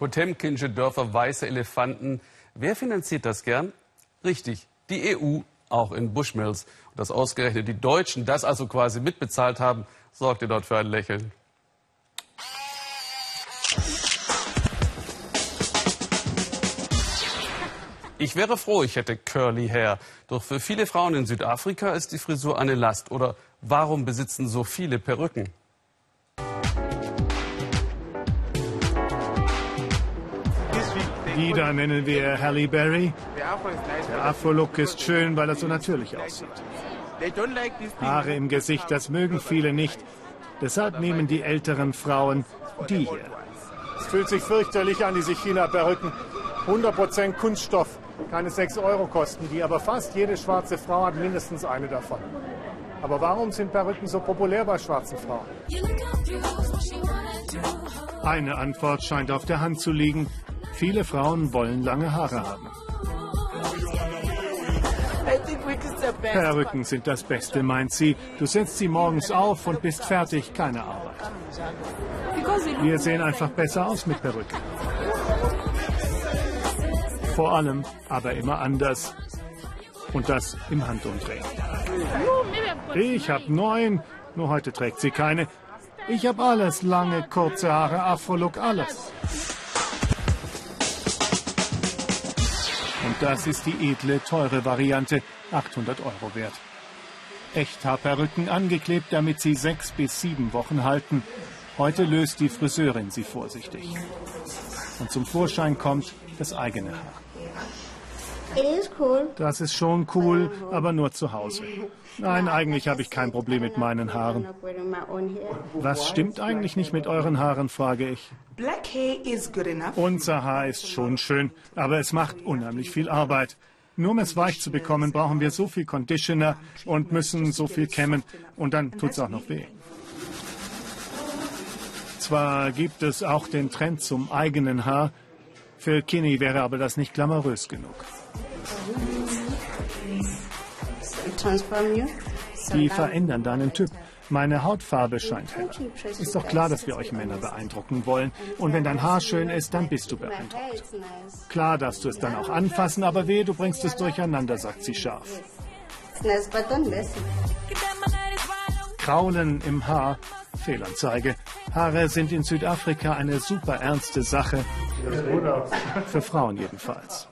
Potemkinsche Dörfer, weiße Elefanten. Wer finanziert das gern? Richtig, die EU, auch in Bushmills. Und dass ausgerechnet die Deutschen das also quasi mitbezahlt haben, sorgte dort für ein Lächeln. Ich wäre froh, ich hätte Curly Hair. Doch für viele Frauen in Südafrika ist die Frisur eine Last. Oder warum besitzen so viele Perücken? Die da nennen wir Halle Berry. Der Afro-Look ist schön, weil er so natürlich aussieht. Haare im Gesicht, das mögen viele nicht. Deshalb nehmen die älteren Frauen die hier. Es fühlt sich fürchterlich an, diese China-Perücken. 100% Kunststoff, keine 6 Euro kosten die, aber fast jede schwarze Frau hat mindestens eine davon. Aber warum sind Perücken so populär bei schwarzen Frauen? Eine Antwort scheint auf der Hand zu liegen. Viele Frauen wollen lange Haare haben. Perücken sind das Beste, meint sie. Du setzt sie morgens auf und bist fertig, keine Arbeit. Wir sehen einfach besser aus mit Perücken. Vor allem, aber immer anders. Und das im Handumdrehen. Ich habe neun, nur heute trägt sie keine. Ich habe alles, lange, kurze Haare, Afro-Look, alles. Das ist die edle, teure Variante, 800 Euro wert. Echthaarperücken angeklebt, damit sie sechs bis sieben Wochen halten. Heute löst die Friseurin sie vorsichtig. Und zum Vorschein kommt das eigene Haar. Das ist schon cool, aber nur zu Hause. Nein, eigentlich habe ich kein Problem mit meinen Haaren. Was stimmt eigentlich nicht mit euren Haaren, frage ich. Unser Haar ist schon schön, aber es macht unheimlich viel Arbeit. Nur um es weich zu bekommen, brauchen wir so viel Conditioner und müssen so viel kämmen. Und dann tut es auch noch weh. Zwar gibt es auch den Trend zum eigenen Haar. Für Kinney wäre aber das nicht glamourös genug. Die verändern deinen Typ. Meine Hautfarbe scheint heller. Ist doch klar, dass wir euch Männer beeindrucken wollen. Und wenn dein Haar schön ist, dann bist du beeindruckt. Klar darfst du es dann auch anfassen, aber weh, du bringst es durcheinander, sagt sie scharf. Kraulen im Haar, Fehlanzeige. Haare sind in Südafrika eine super ernste Sache. Für Frauen jedenfalls.